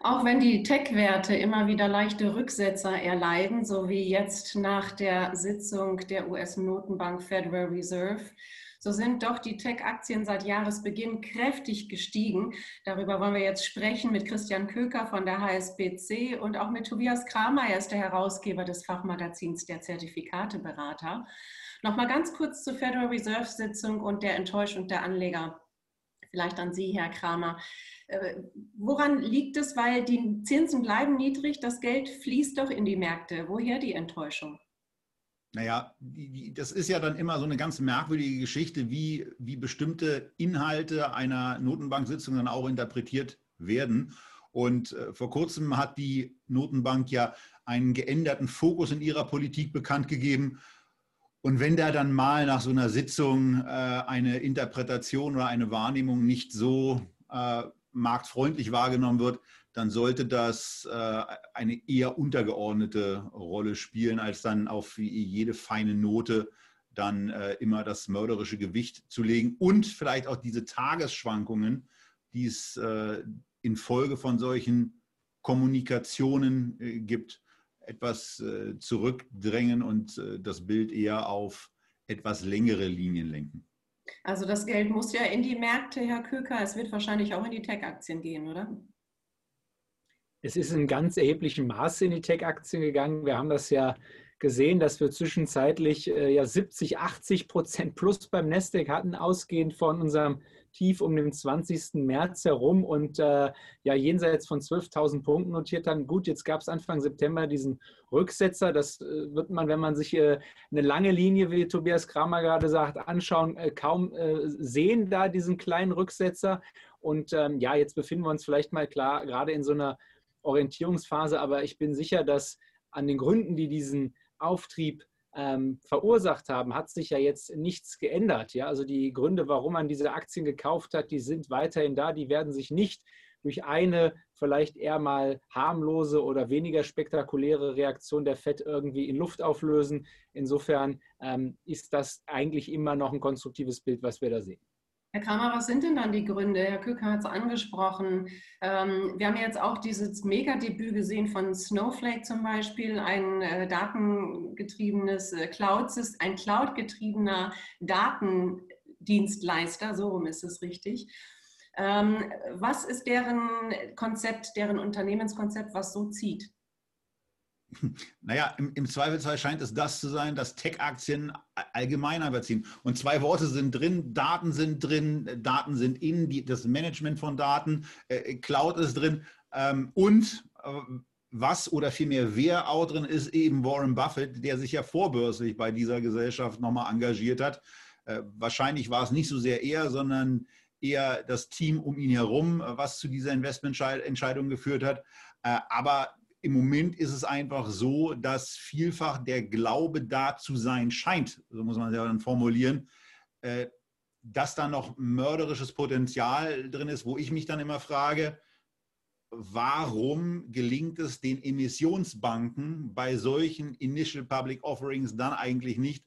Auch wenn die Tech-Werte immer wieder leichte Rücksetzer erleiden, so wie jetzt nach der Sitzung der US-Notenbank Federal Reserve, so sind doch die Tech-Aktien seit Jahresbeginn kräftig gestiegen. Darüber wollen wir jetzt sprechen mit Christian Köker von der HSBC und auch mit Tobias Kramer, er ist der Herausgeber des Fachmagazins der Zertifikateberater. Nochmal ganz kurz zur Federal Reserve-Sitzung und der Enttäuschung der Anleger. Vielleicht an Sie, Herr Kramer. Äh, woran liegt es? Weil die Zinsen bleiben niedrig, das Geld fließt doch in die Märkte. Woher die Enttäuschung? Naja, das ist ja dann immer so eine ganz merkwürdige Geschichte, wie, wie bestimmte Inhalte einer Notenbank-Sitzung dann auch interpretiert werden. Und äh, vor kurzem hat die Notenbank ja einen geänderten Fokus in ihrer Politik bekannt gegeben. Und wenn da dann mal nach so einer Sitzung äh, eine Interpretation oder eine Wahrnehmung nicht so marktfreundlich wahrgenommen wird, dann sollte das äh, eine eher untergeordnete Rolle spielen, als dann auf jede feine Note dann äh, immer das mörderische Gewicht zu legen und vielleicht auch diese Tagesschwankungen, die es äh, infolge von solchen Kommunikationen gibt, etwas zurückdrängen und das Bild eher auf etwas längere Linien lenken. Also das Geld muss ja in die Märkte, Herr Köker. Es wird wahrscheinlich auch in die Tech-Aktien gehen, oder? Es ist in ganz erheblichem Maße in die Tech-Aktien gegangen. Wir haben das ja gesehen, dass wir zwischenzeitlich äh, ja 70, 80 Prozent plus beim Nasdaq hatten, ausgehend von unserem Tief um den 20. März herum und äh, ja jenseits von 12.000 Punkten notiert dann. Gut, jetzt gab es Anfang September diesen Rücksetzer. Das äh, wird man, wenn man sich äh, eine lange Linie, wie Tobias Kramer gerade sagt, anschauen, äh, kaum äh, sehen da diesen kleinen Rücksetzer. Und ähm, ja, jetzt befinden wir uns vielleicht mal klar gerade in so einer Orientierungsphase, aber ich bin sicher, dass an den Gründen, die diesen Auftrieb ähm, verursacht haben, hat sich ja jetzt nichts geändert. Ja? Also die Gründe, warum man diese Aktien gekauft hat, die sind weiterhin da, die werden sich nicht durch eine vielleicht eher mal harmlose oder weniger spektakuläre Reaktion der FED irgendwie in Luft auflösen. Insofern ähm, ist das eigentlich immer noch ein konstruktives Bild, was wir da sehen. Herr Kramer, was sind denn dann die Gründe? Herr Köcker hat es angesprochen. Ähm, wir haben jetzt auch dieses Megadebüt gesehen von Snowflake zum Beispiel, ein äh, datengetriebenes äh, Cloud, ein cloudgetriebener Datendienstleister, so rum ist es richtig. Ähm, was ist deren Konzept, deren Unternehmenskonzept, was so zieht? Naja, im, im Zweifelsfall scheint es das zu sein, dass Tech-Aktien allgemeiner überziehen. Und zwei Worte sind drin, Daten sind drin, Daten sind in, die, das Management von Daten, äh, Cloud ist drin ähm, und äh, was oder vielmehr wer auch drin ist, eben Warren Buffett, der sich ja vorbörslich bei dieser Gesellschaft nochmal engagiert hat. Äh, wahrscheinlich war es nicht so sehr er, sondern eher das Team um ihn herum, was zu dieser Investmententscheidung geführt hat. Äh, aber im Moment ist es einfach so, dass vielfach der Glaube da zu sein scheint, so muss man es ja dann formulieren, äh, dass da noch mörderisches Potenzial drin ist, wo ich mich dann immer frage, warum gelingt es den Emissionsbanken bei solchen Initial Public Offerings dann eigentlich nicht,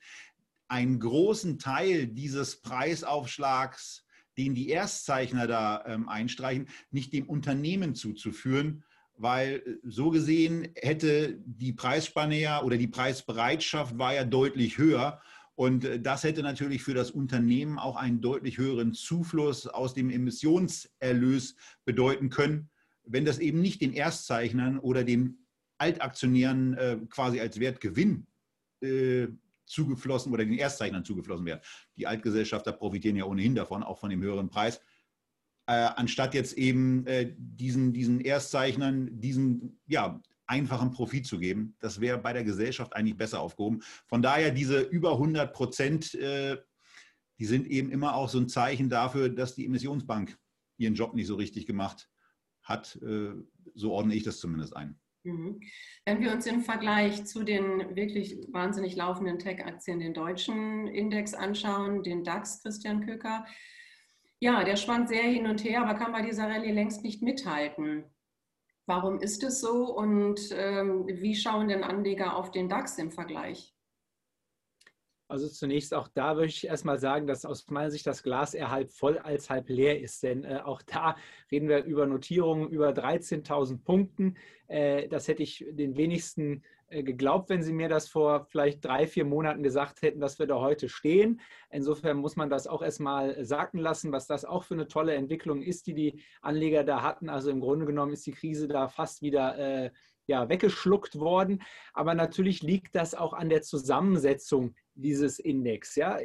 einen großen Teil dieses Preisaufschlags, den die Erstzeichner da ähm, einstreichen, nicht dem Unternehmen zuzuführen, weil äh, so gesehen hätte die Preisspanne ja oder die Preisbereitschaft war ja deutlich höher. Und äh, das hätte natürlich für das Unternehmen auch einen deutlich höheren Zufluss aus dem Emissionserlös bedeuten können, wenn das eben nicht den Erstzeichnern oder den Altaktionären äh, quasi als Wertgewinn äh, zugeflossen oder den Erstzeichnern zugeflossen wäre. Die Altgesellschafter profitieren ja ohnehin davon, auch von dem höheren Preis äh, anstatt jetzt eben äh, diesen, diesen Erstzeichnern diesen ja, einfachen Profit zu geben. Das wäre bei der Gesellschaft eigentlich besser aufgehoben. Von daher diese über 100 Prozent, äh, die sind eben immer auch so ein Zeichen dafür, dass die Emissionsbank ihren Job nicht so richtig gemacht hat. Äh, so ordne ich das zumindest ein. Mhm. Wenn wir uns im Vergleich zu den wirklich wahnsinnig laufenden Tech-Aktien den deutschen Index anschauen, den DAX, Christian Köker, ja, der schwankt sehr hin und her, aber kann bei dieser Rallye längst nicht mithalten. Warum ist es so und ähm, wie schauen denn Anleger auf den DAX im Vergleich? Also zunächst auch da würde ich erstmal sagen, dass aus meiner Sicht das Glas eher halb voll als halb leer ist. Denn äh, auch da reden wir über Notierungen über 13.000 Punkten. Äh, das hätte ich den wenigsten äh, geglaubt, wenn Sie mir das vor vielleicht drei, vier Monaten gesagt hätten, dass wir da heute stehen. Insofern muss man das auch erstmal sacken lassen, was das auch für eine tolle Entwicklung ist, die die Anleger da hatten. Also im Grunde genommen ist die Krise da fast wieder äh, ja, weggeschluckt worden. Aber natürlich liegt das auch an der Zusammensetzung dieses Index. Ja?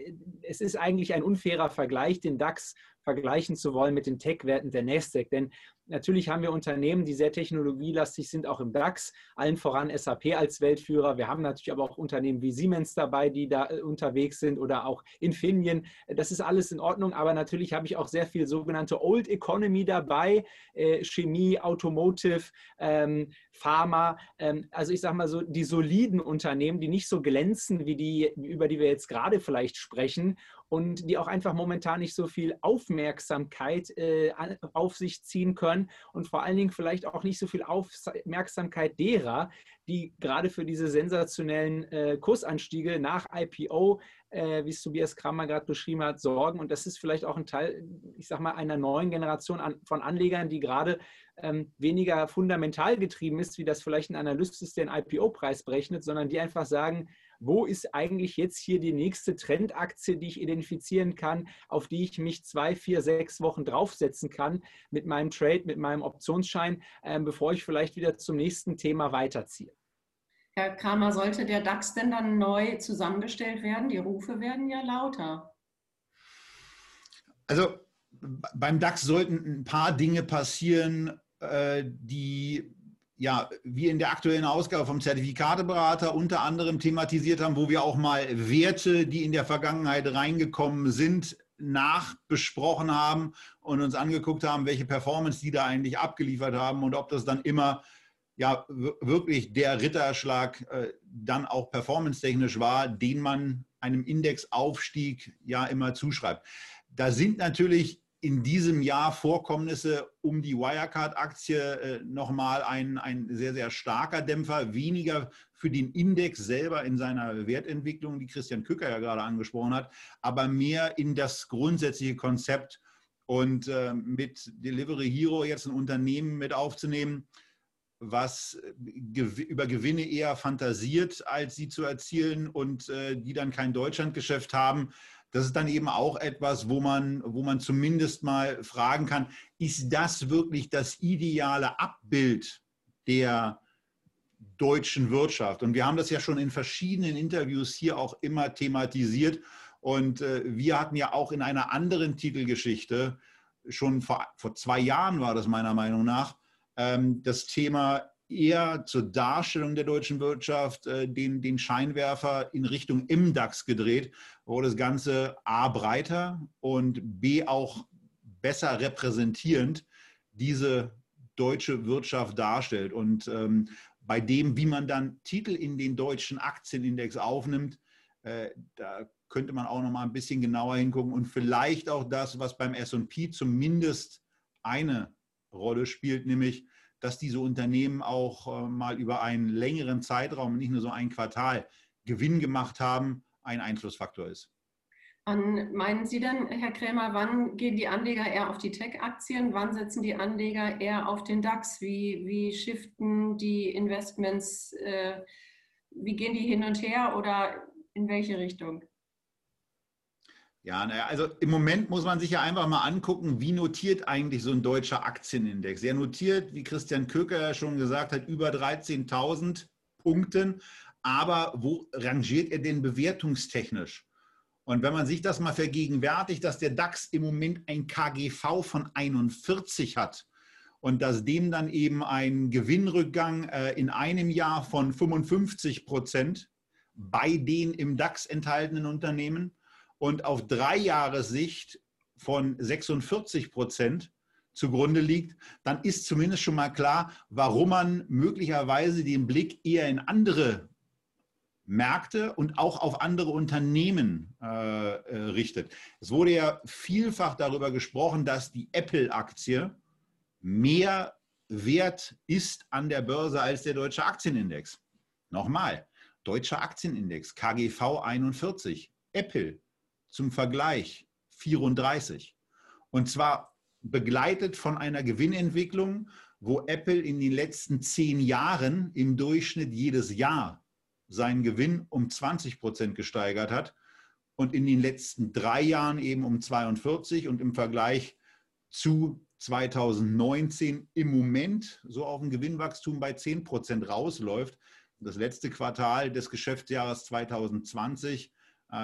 Es ist eigentlich ein unfairer Vergleich, den DAX vergleichen zu wollen mit den Tech-Werten der Nasdaq. Denn natürlich haben wir Unternehmen, die sehr technologielastig sind, auch im DAX, allen voran SAP als Weltführer. Wir haben natürlich aber auch Unternehmen wie Siemens dabei, die da äh, unterwegs sind oder auch Infineon. Das ist alles in Ordnung, aber natürlich habe ich auch sehr viel sogenannte Old Economy dabei, äh, Chemie, Automotive, ähm, Pharma. Ähm, also ich sage mal so, die soliden Unternehmen, die nicht so glänzen wie die, über die wir jetzt gerade vielleicht sprechen und die auch einfach momentan nicht so viel Aufmerksamkeit äh, auf sich ziehen können und vor allen Dingen vielleicht auch nicht so viel Aufmerksamkeit derer, die gerade für diese sensationellen äh, Kursanstiege nach IPO, äh, wie es Tobias Kramer gerade beschrieben hat, sorgen. Und das ist vielleicht auch ein Teil, ich sage mal, einer neuen Generation an, von Anlegern, die gerade ähm, weniger fundamental getrieben ist, wie das vielleicht ein Analyst ist, der einen IPO-Preis berechnet, sondern die einfach sagen, wo ist eigentlich jetzt hier die nächste Trendaktie, die ich identifizieren kann, auf die ich mich zwei, vier, sechs Wochen draufsetzen kann mit meinem Trade, mit meinem Optionsschein, äh, bevor ich vielleicht wieder zum nächsten Thema weiterziehe. Herr Kramer, sollte der DAX denn dann neu zusammengestellt werden? Die Rufe werden ja lauter. Also beim DAX sollten ein paar Dinge passieren, äh, die ja, wir in der aktuellen Ausgabe vom Zertifikateberater unter anderem thematisiert haben, wo wir auch mal Werte, die in der Vergangenheit reingekommen sind, nachbesprochen haben und uns angeguckt haben, welche Performance die da eigentlich abgeliefert haben und ob das dann immer ja wirklich der Ritterschlag äh, dann auch performance-technisch war, den man einem Indexaufstieg ja immer zuschreibt. Da sind natürlich in diesem Jahr Vorkommnisse um die Wirecard-Aktie äh, nochmal ein, ein sehr, sehr starker Dämpfer, weniger für den Index selber in seiner Wertentwicklung, die Christian Kücker ja gerade angesprochen hat, aber mehr in das grundsätzliche Konzept und äh, mit Delivery Hero jetzt ein Unternehmen mit aufzunehmen, was gew über Gewinne eher fantasiert, als sie zu erzielen und äh, die dann kein Deutschlandgeschäft haben, das ist dann eben auch etwas, wo man, wo man zumindest mal fragen kann, ist das wirklich das ideale Abbild der deutschen Wirtschaft? Und wir haben das ja schon in verschiedenen Interviews hier auch immer thematisiert. Und äh, wir hatten ja auch in einer anderen Titelgeschichte, schon vor, vor zwei Jahren war das meiner Meinung nach, ähm, das Thema eher zur Darstellung der deutschen Wirtschaft äh, den, den Scheinwerfer in Richtung MDAX gedreht, wo das Ganze A breiter und B auch besser repräsentierend diese deutsche Wirtschaft darstellt. Und ähm, bei dem, wie man dann Titel in den deutschen Aktienindex aufnimmt, äh, da könnte man auch noch mal ein bisschen genauer hingucken und vielleicht auch das, was beim S&P zumindest eine Rolle spielt, nämlich dass diese Unternehmen auch äh, mal über einen längeren Zeitraum, nicht nur so ein Quartal, Gewinn gemacht haben, ein Einflussfaktor ist. Wann meinen Sie denn, Herr Krämer, wann gehen die Anleger eher auf die Tech-Aktien? Wann setzen die Anleger eher auf den DAX? Wie, wie shiften die Investments? Äh, wie gehen die hin und her oder in welche Richtung? Ja, naja, also im Moment muss man sich ja einfach mal angucken, wie notiert eigentlich so ein deutscher Aktienindex. Er notiert, wie Christian Köker ja schon gesagt hat, über 13.000 Punkten. Aber wo rangiert er denn bewertungstechnisch? Und wenn man sich das mal vergegenwärtigt, dass der DAX im Moment ein KGV von 41 hat und dass dem dann eben ein Gewinnrückgang äh, in einem Jahr von 55 Prozent bei den im DAX enthaltenen Unternehmen und auf drei Jahre Sicht von 46 Prozent zugrunde liegt, dann ist zumindest schon mal klar, warum man möglicherweise den Blick eher in andere Märkte und auch auf andere Unternehmen äh, äh richtet. Es wurde ja vielfach darüber gesprochen, dass die Apple-Aktie mehr wert ist an der Börse als der deutsche Aktienindex. Nochmal, deutscher Aktienindex, KGV 41 Apple zum Vergleich 34. Und zwar begleitet von einer Gewinnentwicklung, wo Apple in den letzten zehn Jahren im Durchschnitt jedes Jahr seinen Gewinn um 20 Prozent gesteigert hat und in den letzten drei Jahren eben um 42 und im Vergleich zu 2019 im Moment so auf ein Gewinnwachstum bei 10 Prozent rausläuft. Das letzte Quartal des Geschäftsjahres 2020, äh,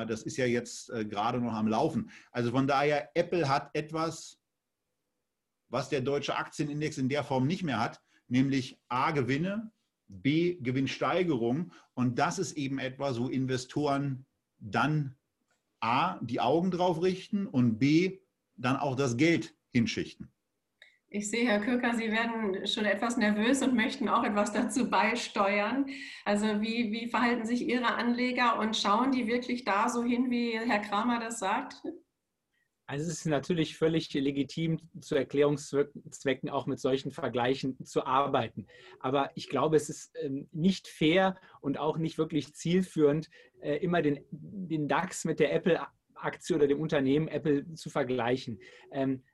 das ist ja jetzt äh, gerade noch am Laufen. Also von daher, Apple hat etwas, was der deutsche Aktienindex in der Form nicht mehr hat, nämlich A, Gewinne, B, Gewinnsteigerung. Und das ist eben etwas, wo Investoren dann A, die Augen drauf richten und B, dann auch das Geld hinschichten. Ich sehe, Herr Köker, Sie werden schon etwas nervös und möchten auch etwas dazu beisteuern. Also wie, wie verhalten sich Ihre Anleger und schauen die wirklich da so hin, wie Herr Kramer das sagt? Also es ist natürlich völlig legitim, zu Erklärungszwecken auch mit solchen Vergleichen zu arbeiten. Aber ich glaube, es ist ähm, nicht fair und auch nicht wirklich zielführend, äh, immer den, den DAX mit der Apple-Aktie oder dem Unternehmen Apple zu vergleichen. Ähm,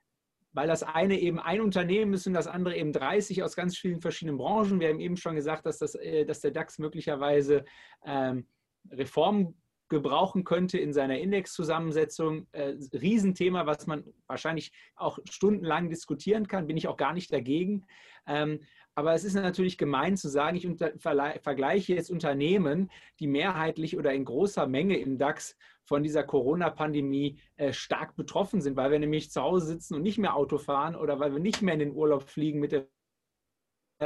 weil das eine eben ein Unternehmen ist und das andere eben 30 aus ganz vielen verschiedenen Branchen. Wir haben eben schon gesagt, dass, das, äh, dass der DAX möglicherweise ähm, Reformen gebrauchen könnte in seiner Indexzusammensetzung. Äh, Riesenthema, was man wahrscheinlich auch stundenlang diskutieren kann, bin ich auch gar nicht dagegen. Ähm, aber es ist natürlich gemein zu sagen, ich unter, vergleiche jetzt Unternehmen, die mehrheitlich oder in großer Menge im DAX von dieser Corona-Pandemie äh, stark betroffen sind, weil wir nämlich zu Hause sitzen und nicht mehr Auto fahren oder weil wir nicht mehr in den Urlaub fliegen mit der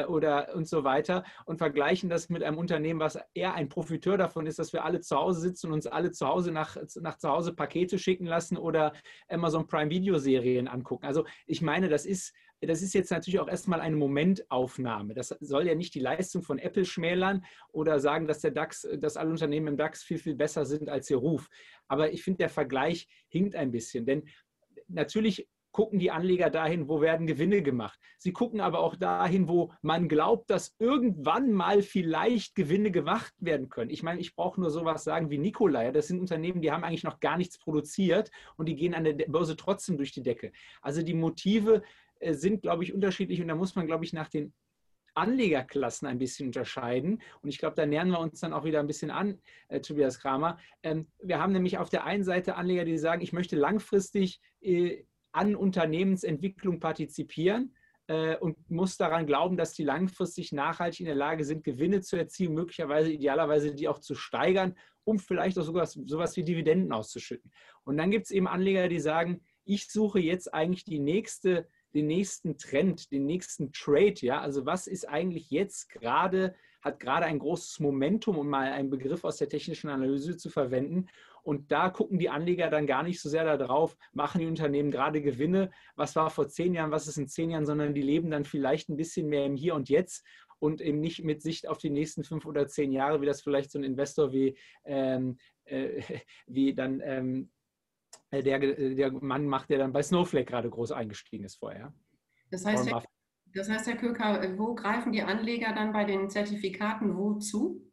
oder und so weiter und vergleichen das mit einem Unternehmen, was eher ein Profiteur davon ist, dass wir alle zu Hause sitzen und uns alle zu Hause nach, nach zu Hause Pakete schicken lassen oder Amazon Prime Video Serien angucken. Also ich meine, das ist das ist jetzt natürlich auch erstmal eine Momentaufnahme. Das soll ja nicht die Leistung von Apple schmälern oder sagen, dass der DAX, dass alle Unternehmen im DAX viel, viel besser sind als ihr Ruf. Aber ich finde, der Vergleich hinkt ein bisschen. Denn natürlich gucken die Anleger dahin, wo werden Gewinne gemacht. Sie gucken aber auch dahin, wo man glaubt, dass irgendwann mal vielleicht Gewinne gemacht werden können. Ich meine, ich brauche nur sowas sagen wie Nikolai. Das sind Unternehmen, die haben eigentlich noch gar nichts produziert und die gehen an der Börse trotzdem durch die Decke. Also die Motive äh, sind, glaube ich, unterschiedlich und da muss man, glaube ich, nach den Anlegerklassen ein bisschen unterscheiden. Und ich glaube, da nähern wir uns dann auch wieder ein bisschen an, äh, Tobias Kramer. Ähm, wir haben nämlich auf der einen Seite Anleger, die sagen, ich möchte langfristig äh, an Unternehmensentwicklung partizipieren äh, und muss daran glauben, dass die langfristig nachhaltig in der Lage sind, Gewinne zu erzielen, möglicherweise idealerweise die auch zu steigern, um vielleicht auch sogar sowas wie Dividenden auszuschütten. Und dann gibt es eben Anleger, die sagen, ich suche jetzt eigentlich die nächste den nächsten Trend, den nächsten Trade. Ja, also was ist eigentlich jetzt gerade, hat gerade ein großes Momentum, um mal einen Begriff aus der technischen Analyse zu verwenden. Und da gucken die Anleger dann gar nicht so sehr darauf, machen die Unternehmen gerade Gewinne, was war vor zehn Jahren, was ist in zehn Jahren, sondern die leben dann vielleicht ein bisschen mehr im Hier und Jetzt und eben nicht mit Sicht auf die nächsten fünf oder zehn Jahre, wie das vielleicht so ein Investor wie, ähm, äh, wie dann ähm, äh, der, äh, der Mann macht, der dann bei Snowflake gerade groß eingestiegen ist vorher. Das heißt, Herr, das heißt, Herr Köker, wo greifen die Anleger dann bei den Zertifikaten wo zu?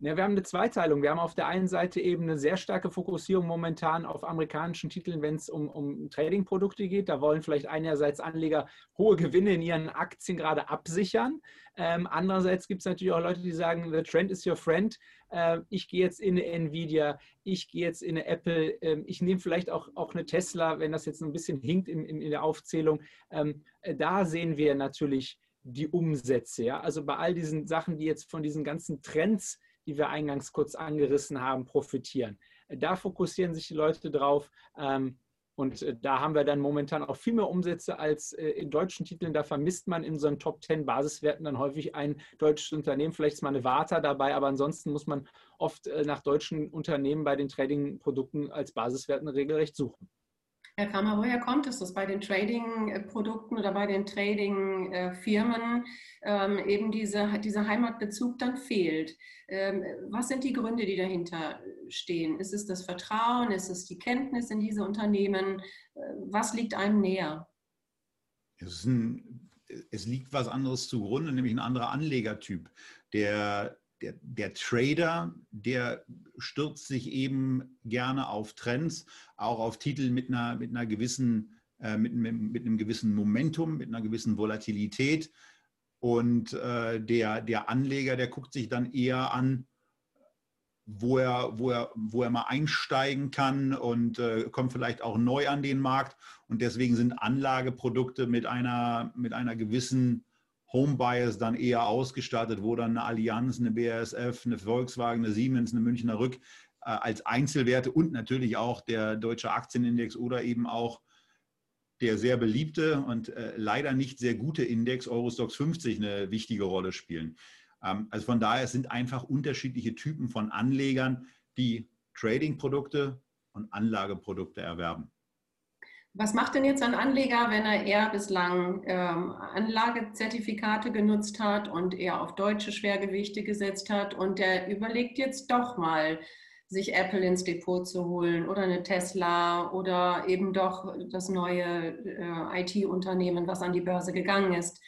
Ja, wir haben eine Zweiteilung. Wir haben auf der einen Seite eben eine sehr starke Fokussierung momentan auf amerikanischen Titeln, wenn es um, um Trading-Produkte geht. Da wollen vielleicht einerseits Anleger hohe Gewinne in ihren Aktien gerade absichern. Ähm, andererseits gibt es natürlich auch Leute, die sagen, the trend is your friend. Äh, ich gehe jetzt in eine Nvidia, ich gehe jetzt in eine Apple, äh, ich nehme vielleicht auch, auch eine Tesla, wenn das jetzt ein bisschen hinkt in, in, in der Aufzählung. Ähm, äh, da sehen wir natürlich die Umsätze. Ja? Also bei all diesen Sachen, die jetzt von diesen ganzen Trends die wir eingangs kurz angerissen haben, profitieren. Da fokussieren sich die Leute drauf. Ähm, und äh, da haben wir dann momentan auch viel mehr Umsätze als äh, in deutschen Titeln. Da vermisst man in so einen Top 10 Basiswerten dann häufig ein deutsches Unternehmen. Vielleicht ist mal eine Warta dabei, aber ansonsten muss man oft äh, nach deutschen Unternehmen bei den Trading-Produkten als Basiswerten regelrecht suchen. Herr Kramer, woher kommt es, dass bei den Trading-Produkten oder bei den Trading-Firmen ähm, eben diese, dieser Heimatbezug dann fehlt? Ähm, was sind die Gründe, die dahinter stehen? Ist es das Vertrauen? Ist es die Kenntnis in diese Unternehmen? Äh, was liegt einem näher? Es, ein, es liegt was anderes zugrunde, nämlich ein anderer Anlegertyp. Der, der, der, Trader, der stürzt sich eben gerne auf Trends, auch auf Titel mit einer, mit einer gewissen, äh, mit, mit, mit, einem gewissen Momentum, mit einer gewissen Volatilität. Und äh, der, der Anleger, der guckt sich dann eher an, wo er, wo er, wo er mal einsteigen kann und äh, kommt vielleicht auch neu an den Markt. Und deswegen sind Anlageprodukte mit einer, mit einer gewissen Homebias dann eher ausgestattet, wo dann eine Allianz, eine BASF, eine Volkswagen, eine Siemens, eine Münchner Rück äh, als Einzelwerte und natürlich auch der deutsche Aktienindex oder eben auch der sehr beliebte und äh, leider nicht sehr gute Index Eurostox 50 eine wichtige Rolle spielen. Ähm, also von daher sind einfach unterschiedliche Typen von Anlegern, die Trading-Produkte und Anlageprodukte erwerben. Was macht denn jetzt ein Anleger, wenn er eher bislang ähm, Anlagezertifikate genutzt hat und eher auf deutsche Schwergewichte gesetzt hat und der überlegt jetzt doch mal, sich Apple ins Depot zu holen oder eine Tesla oder eben doch das neue äh, IT-Unternehmen, was an die Börse gegangen ist.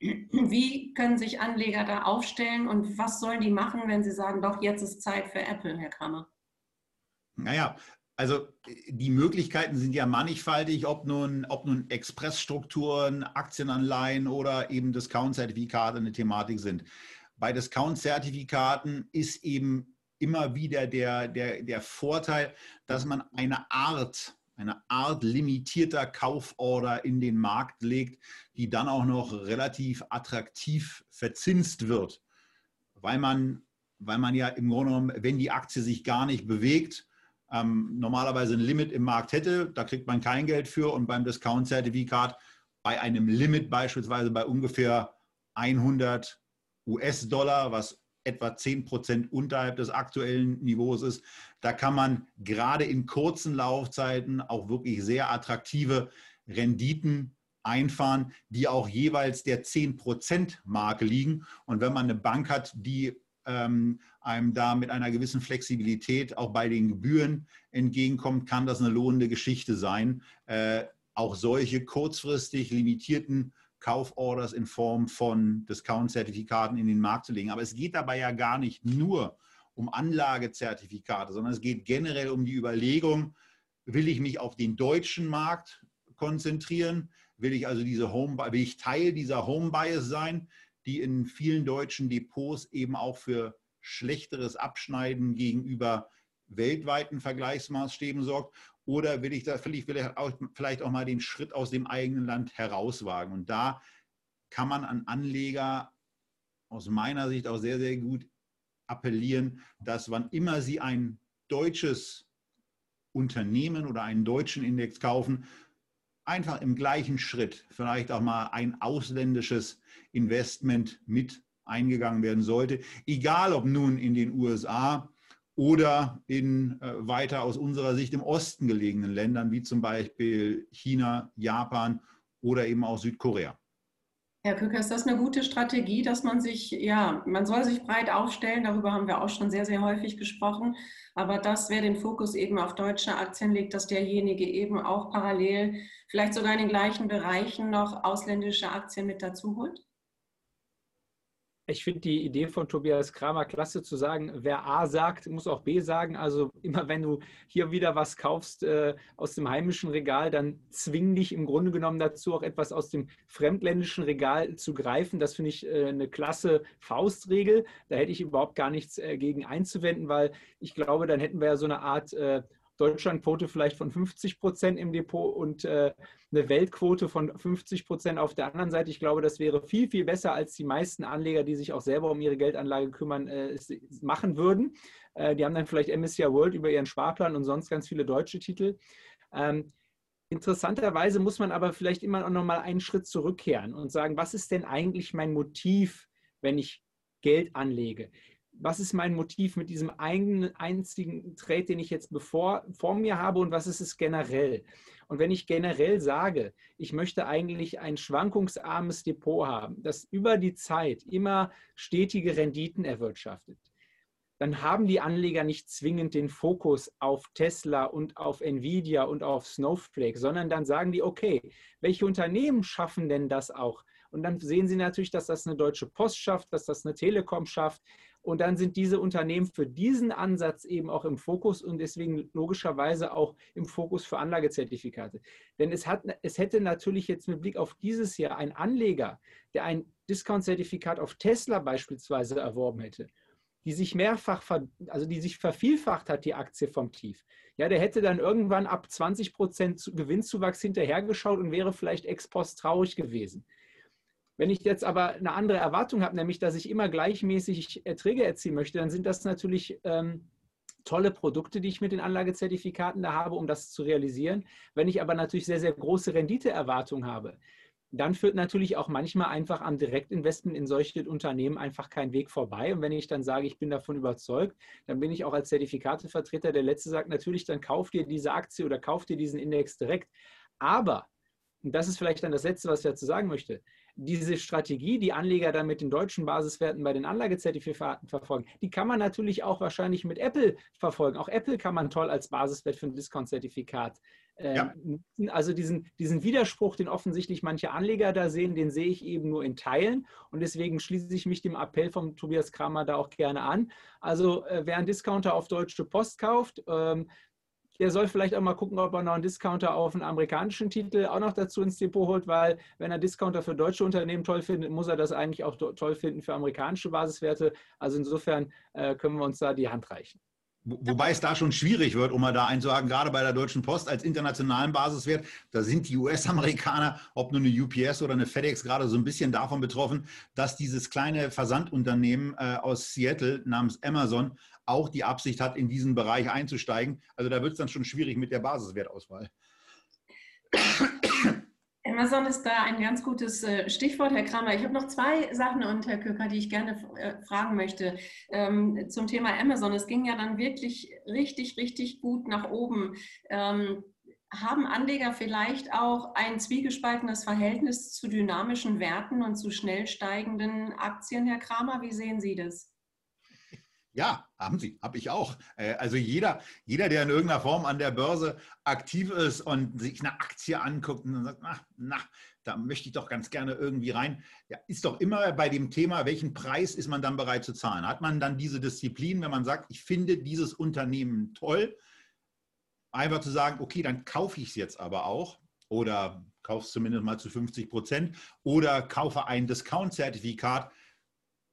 Wie können sich Anleger da aufstellen und was sollen die machen, wenn sie sagen, doch, jetzt ist Zeit für Apple, Herr Kramer? Naja, also die Möglichkeiten sind ja mannigfaltig, ob nun, ob nun Expressstrukturen, Aktienanleihen oder eben Discount-Zertifikate eine Thematik sind. Bei Discount-Zertifikaten ist eben immer wieder der, der, der Vorteil, dass man eine Art, eine Art limitierter Kauforder in den Markt legt, die dann auch noch relativ attraktiv verzinst wird, weil man, weil man ja im Grunde genommen, wenn die Aktie sich gar nicht bewegt, ähm, normalerweise ein Limit im Markt hätte, da kriegt man kein Geld für und beim Discount-Zertifikat bei einem Limit beispielsweise bei ungefähr 100 US-Dollar, was etwa 10 Prozent unterhalb des aktuellen Niveaus ist, da kann man gerade in kurzen Laufzeiten auch wirklich sehr attraktive Renditen einfahren, die auch jeweils der 10-Prozent-Marke liegen. Und wenn man eine Bank hat, die ähm, einem da mit einer gewissen Flexibilität auch bei den Gebühren entgegenkommt, kann das eine lohnende Geschichte sein. Äh, auch solche kurzfristig limitierten Kauforders in Form von Discount-Zertifikaten in den Markt zu legen. Aber es geht dabei ja gar nicht nur um Anlagezertifikate, sondern es geht generell um die Überlegung, will ich mich auf den deutschen Markt konzentrieren? Will ich also diese Home, will ich Teil dieser Home Bias sein? Die in vielen deutschen Depots eben auch für schlechteres Abschneiden gegenüber weltweiten Vergleichsmaßstäben sorgt? Oder will ich da vielleicht, vielleicht auch mal den Schritt aus dem eigenen Land herauswagen? Und da kann man an Anleger aus meiner Sicht auch sehr, sehr gut appellieren, dass wann immer sie ein deutsches Unternehmen oder einen deutschen Index kaufen, einfach im gleichen Schritt vielleicht auch mal ein ausländisches Investment mit eingegangen werden sollte, egal ob nun in den USA oder in äh, weiter aus unserer Sicht im Osten gelegenen Ländern wie zum Beispiel China, Japan oder eben auch Südkorea. Herr Köcker, ist das eine gute Strategie, dass man sich, ja, man soll sich breit aufstellen, darüber haben wir auch schon sehr, sehr häufig gesprochen, aber dass wer den Fokus eben auf deutsche Aktien legt, dass derjenige eben auch parallel, vielleicht sogar in den gleichen Bereichen noch ausländische Aktien mit dazu holt? Ich finde die Idee von Tobias Kramer klasse zu sagen, wer A sagt, muss auch B sagen. Also immer wenn du hier wieder was kaufst äh, aus dem heimischen Regal, dann zwing dich im Grunde genommen dazu, auch etwas aus dem fremdländischen Regal zu greifen. Das finde ich äh, eine klasse Faustregel. Da hätte ich überhaupt gar nichts äh, gegen einzuwenden, weil ich glaube, dann hätten wir ja so eine Art äh, Deutschlandquote vielleicht von 50 Prozent im Depot und äh, eine Weltquote von 50 Prozent auf der anderen Seite. Ich glaube, das wäre viel, viel besser, als die meisten Anleger, die sich auch selber um ihre Geldanlage kümmern, äh, machen würden. Äh, die haben dann vielleicht MSCI World über ihren Sparplan und sonst ganz viele deutsche Titel. Ähm, interessanterweise muss man aber vielleicht immer noch mal einen Schritt zurückkehren und sagen, was ist denn eigentlich mein Motiv, wenn ich Geld anlege? Was ist mein Motiv mit diesem einen einzigen Trade, den ich jetzt bevor, vor mir habe und was ist es generell? Und wenn ich generell sage, ich möchte eigentlich ein schwankungsarmes Depot haben, das über die Zeit immer stetige Renditen erwirtschaftet, dann haben die Anleger nicht zwingend den Fokus auf Tesla und auf Nvidia und auf Snowflake, sondern dann sagen die, okay, welche Unternehmen schaffen denn das auch? Und dann sehen Sie natürlich, dass das eine Deutsche Post schafft, dass das eine Telekom schafft Und dann sind diese Unternehmen für diesen Ansatz eben auch im Fokus und deswegen logischerweise auch im Fokus für Anlagezertifikate. Denn es, hat, es hätte natürlich jetzt mit Blick auf dieses Jahr ein Anleger, der ein Discount-Zertifikat auf Tesla beispielsweise erworben hätte, die sich mehrfach, also die sich vervielfacht hat, die Aktie vom Tief. Ja, der hätte dann irgendwann ab 20 Prozent Gewinnzuwachs hinterhergeschaut und wäre vielleicht ex post traurig gewesen. Wenn ich jetzt aber eine andere Erwartung habe, nämlich dass ich immer gleichmäßig Erträge erzielen möchte, dann sind das natürlich ähm, tolle Produkte, die ich mit den Anlagezertifikaten da habe, um das zu realisieren. Wenn ich aber natürlich sehr, sehr große Renditeerwartungen habe, dann führt natürlich auch manchmal einfach am Direktinvestment in solche Unternehmen einfach kein Weg vorbei. Und wenn ich dann sage, ich bin davon überzeugt, dann bin ich auch als Zertifikatevertreter der Letzte, sagt natürlich, dann kauft ihr diese Aktie oder kauft ihr diesen Index direkt. Aber, und das ist vielleicht dann das Letzte, was ich dazu sagen möchte, diese Strategie, die Anleger dann mit den deutschen Basiswerten bei den Anlagezertifikaten verfolgen, die kann man natürlich auch wahrscheinlich mit Apple verfolgen. Auch Apple kann man toll als Basiswert für ein Discount-Zertifikat äh, ja. nutzen. Also diesen, diesen Widerspruch, den offensichtlich manche Anleger da sehen, den sehe ich eben nur in Teilen. Und deswegen schließe ich mich dem Appell von Tobias Kramer da auch gerne an. Also äh, wer einen Discounter auf Deutsche Post kauft, ähm, der soll vielleicht auch mal gucken, ob er noch einen Discounter auf einen amerikanischen Titel auch noch dazu ins Depot holt, weil wenn er Discounter für deutsche Unternehmen toll findet, muss er das eigentlich auch toll finden für amerikanische Basiswerte. Also insofern äh, können wir uns da die Hand reichen. Wobei es da schon schwierig wird, um mal da einzuhaken, gerade bei der Deutschen Post als internationalen Basiswert, da sind die US-Amerikaner, ob nur eine UPS oder eine FedEx, gerade so ein bisschen davon betroffen, dass dieses kleine Versandunternehmen äh, aus Seattle namens Amazon auch die Absicht hat, in diesen Bereich einzusteigen. Also da wird es dann schon schwierig mit der Basiswertauswahl. Amazon ist da ein ganz gutes äh, Stichwort, Herr Kramer. Ich habe noch zwei Sachen, und Herr Köcker, die ich gerne äh, fragen möchte ähm, zum Thema Amazon. Es ging ja dann wirklich richtig, richtig gut nach oben. Ähm, haben Anleger vielleicht auch ein zwiegespaltenes Verhältnis zu dynamischen Werten und zu schnell steigenden Aktien, Herr Kramer? Wie sehen Sie das? Ja, haben sie, habe ich auch. Äh, also jeder, jeder, der in irgendeiner Form an der Börse aktiv ist und sich eine Aktie anguckt und sagt, na, na, da möchte ich doch ganz gerne irgendwie rein, ja, ist doch immer bei dem Thema, welchen Preis ist man dann bereit zu zahlen? Hat man dann diese Disziplin, wenn man sagt, ich finde dieses Unternehmen toll, einfach zu sagen, okay, dann kaufe ich es jetzt aber auch oder kaufe es zumindest mal zu 50 Prozent oder kaufe ein Discount-Zertifikat,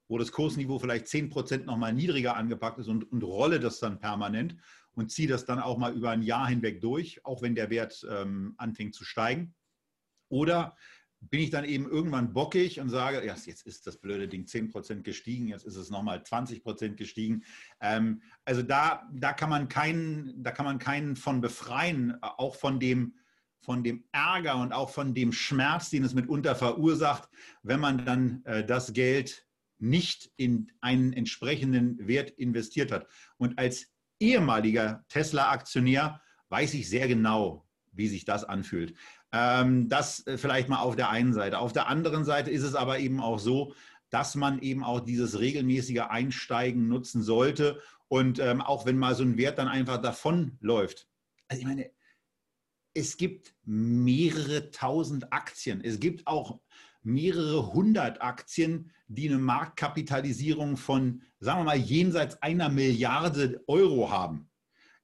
wo das Kursniveau vielleicht 10 Prozent nochmal niedriger angepackt ist und, und rolle das dann permanent und ziehe das dann auch mal über ein Jahr hinweg durch, auch wenn der Wert ähm, anfängt zu steigen. Oder bin ich dann eben irgendwann bockig und sage, ja, jetzt ist das blöde Ding 10 Prozent gestiegen, jetzt ist es nochmal 20 Prozent gestiegen. Ähm, also da, da, kann man keinen, da kann man keinen von befreien, auch von dem, von dem Ärger und auch von dem Schmerz, den es mitunter verursacht, wenn man dann äh, das Geld nicht in einen entsprechenden Wert investiert hat. Und als ehemaliger Tesla-Aktionär weiß ich sehr genau, wie sich das anfühlt. Ähm, das äh, vielleicht mal auf der einen Seite. Auf der anderen Seite ist es aber eben auch so, dass man eben auch dieses regelmäßige Einsteigen nutzen sollte. Und ähm, auch wenn mal so ein Wert dann einfach davonläuft. Also ich meine, es gibt mehrere tausend Aktien. Es gibt auch mehrere hundert Aktien, die eine Marktkapitalisierung von, sagen wir mal, jenseits einer Milliarde Euro haben.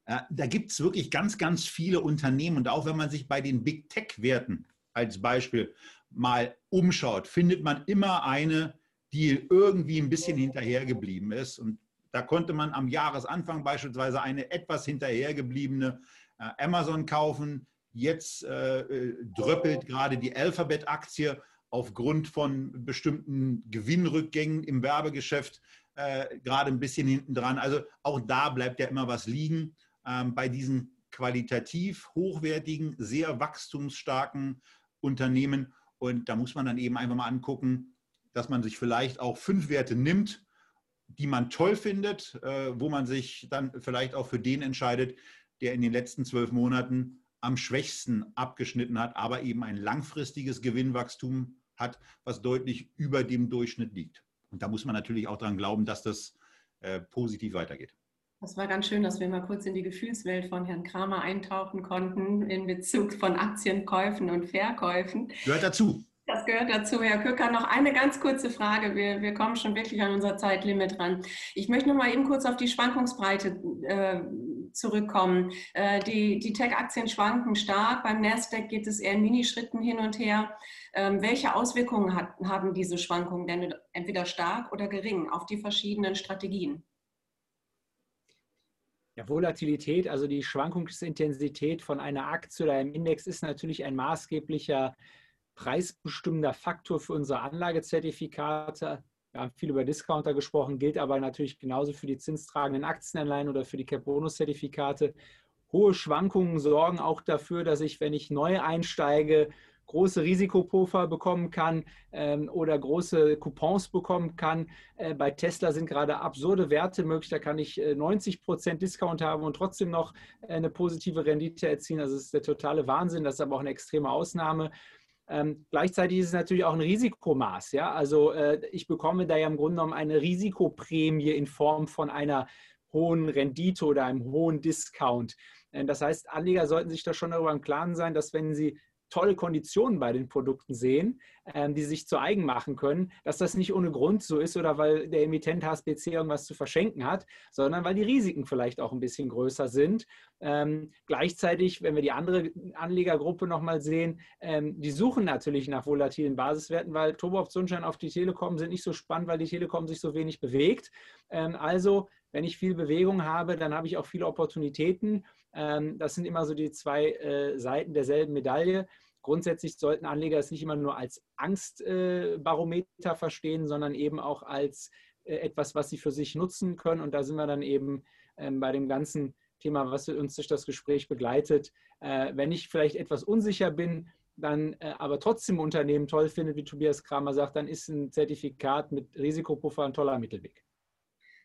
Da gibt es wirklich ganz, ganz viele Unternehmen. Und auch wenn man sich bei den Big Tech-Werten als Beispiel mal umschaut, findet man immer eine, die irgendwie ein bisschen hinterhergeblieben ist. Und da konnte man am Jahresanfang beispielsweise eine etwas hinterhergebliebene äh, Amazon kaufen. Jetzt äh, äh dröppelt gerade die Alphabet-Aktie aufgrund von bestimmten Gewinnrückgängen im Werbegeschäft äh, gerade ein bisschen hinten dran. Also auch da bleibt ja immer was liegen ähm, bei diesen qualitativ hochwertigen, sehr wachstumsstarken Unternehmen. Und da muss man dann eben einfach mal angucken, dass man sich vielleicht auch fünf Werte nimmt, die man toll findet, äh, wo man sich dann vielleicht auch für den entscheidet, der in den letzten zwölf Monaten am schwächsten abgeschnitten hat, aber eben ein langfristiges Gewinnwachstum hat, was deutlich über dem Durchschnitt liegt. Und da muss man natürlich auch daran glauben, dass das äh, positiv weitergeht. Das war ganz schön, dass wir mal kurz in die Gefühlswelt von Herrn Kramer eintauchen konnten in Bezug von Aktienkäufen und Verkäufen. Gehört dazu. Das gehört dazu, Herr Köcker. Noch eine ganz kurze Frage. Wir, wir kommen schon wirklich an unser Zeitlimit ran. Ich möchte noch mal eben kurz auf die Schwankungsbreite äh, zurückkommen. Äh, die die Tech-Aktien schwanken stark. Beim Nasdaq geht es eher in Minischritten hin und her. Ähm, welche Auswirkungen hat, haben diese Schwankungen denn entweder stark oder gering auf die verschiedenen Strategien? Ja, Volatilität, also die Schwankungsintensität von einer Aktie oder einem Index ist natürlich ein maßgeblicher preisbestimmender Faktor für unsere Anlagezertifikate. Wir haben viel über Discounter gesprochen, gilt aber natürlich genauso für die zinstragenden Aktienanleihen oder für die Cap-Bonus-Zertifikate. Hohe Schwankungen sorgen auch dafür, dass ich, wenn ich neu einsteige, große Risikopuffer bekommen kann ähm, oder große Coupons bekommen kann. Äh, bei Tesla sind gerade absurde Werte möglich. Da kann ich äh, 90 Prozent Discount haben und trotzdem noch äh, eine positive Rendite erzielen. Das ist der totale Wahnsinn. Das ist aber auch eine extreme Ausnahme. Ähm, gleichzeitig ist es natürlich auch ein Risikomaß. Ja? Also äh, ich bekomme da ja im Grunde genommen eine Risikoprämie in Form von einer hohen Rendite oder einem hohen Discount. Äh, das heißt, Anleger sollten sich da schon darüber im Klaren sein, dass wenn sie tolle Konditionen bei den Produkten sehen, die sich zu eigen machen können, dass das nicht ohne Grund so ist oder weil der Emittent HSBC irgendwas zu verschenken hat, sondern weil die Risiken vielleicht auch ein bisschen größer sind. Ähm, gleichzeitig, wenn wir die andere Anlegergruppe nochmal sehen, ähm, die suchen natürlich nach volatilen Basiswerten, weil Turbo-Optionsscheine auf die Telekom sind nicht so spannend, weil die Telekom sich so wenig bewegt. Ähm, also wenn ich viel Bewegung habe, dann habe ich auch viele Opportunitäten. Ähm, das sind immer so die zwei äh, Seiten derselben Medaille. Grundsätzlich sollten Anleger es nicht immer nur als Angstbarometer verstehen, sondern eben auch als äh, etwas, was sie für sich nutzen können. Und da sind wir dann eben ähm, bei dem ganzen Thema, was uns durch das Gespräch begleitet. Äh, wenn ich vielleicht etwas unsicher bin, dann aber trotzdem Unternehmen toll finde, wie Tobias Kramer sagt, dann ist ein Zertifikat mit Risikopuffer ein toller Mittelweg.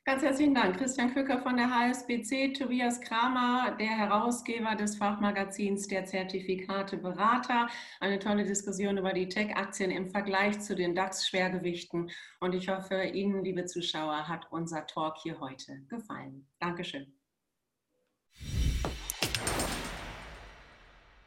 Ganz herzlichen Dank. Christian Köcker von der HSBC, Tobias Kramer, der Herausgeber des Fachmagazins der Zertifikate Berater. Eine tolle Diskussion über die Tech-Aktien im Vergleich zu den DAX-Schwergewichten. Und ich hoffe, Ihnen, liebe Zuschauer, hat unser Talk hier heute gefallen. Dankeschön.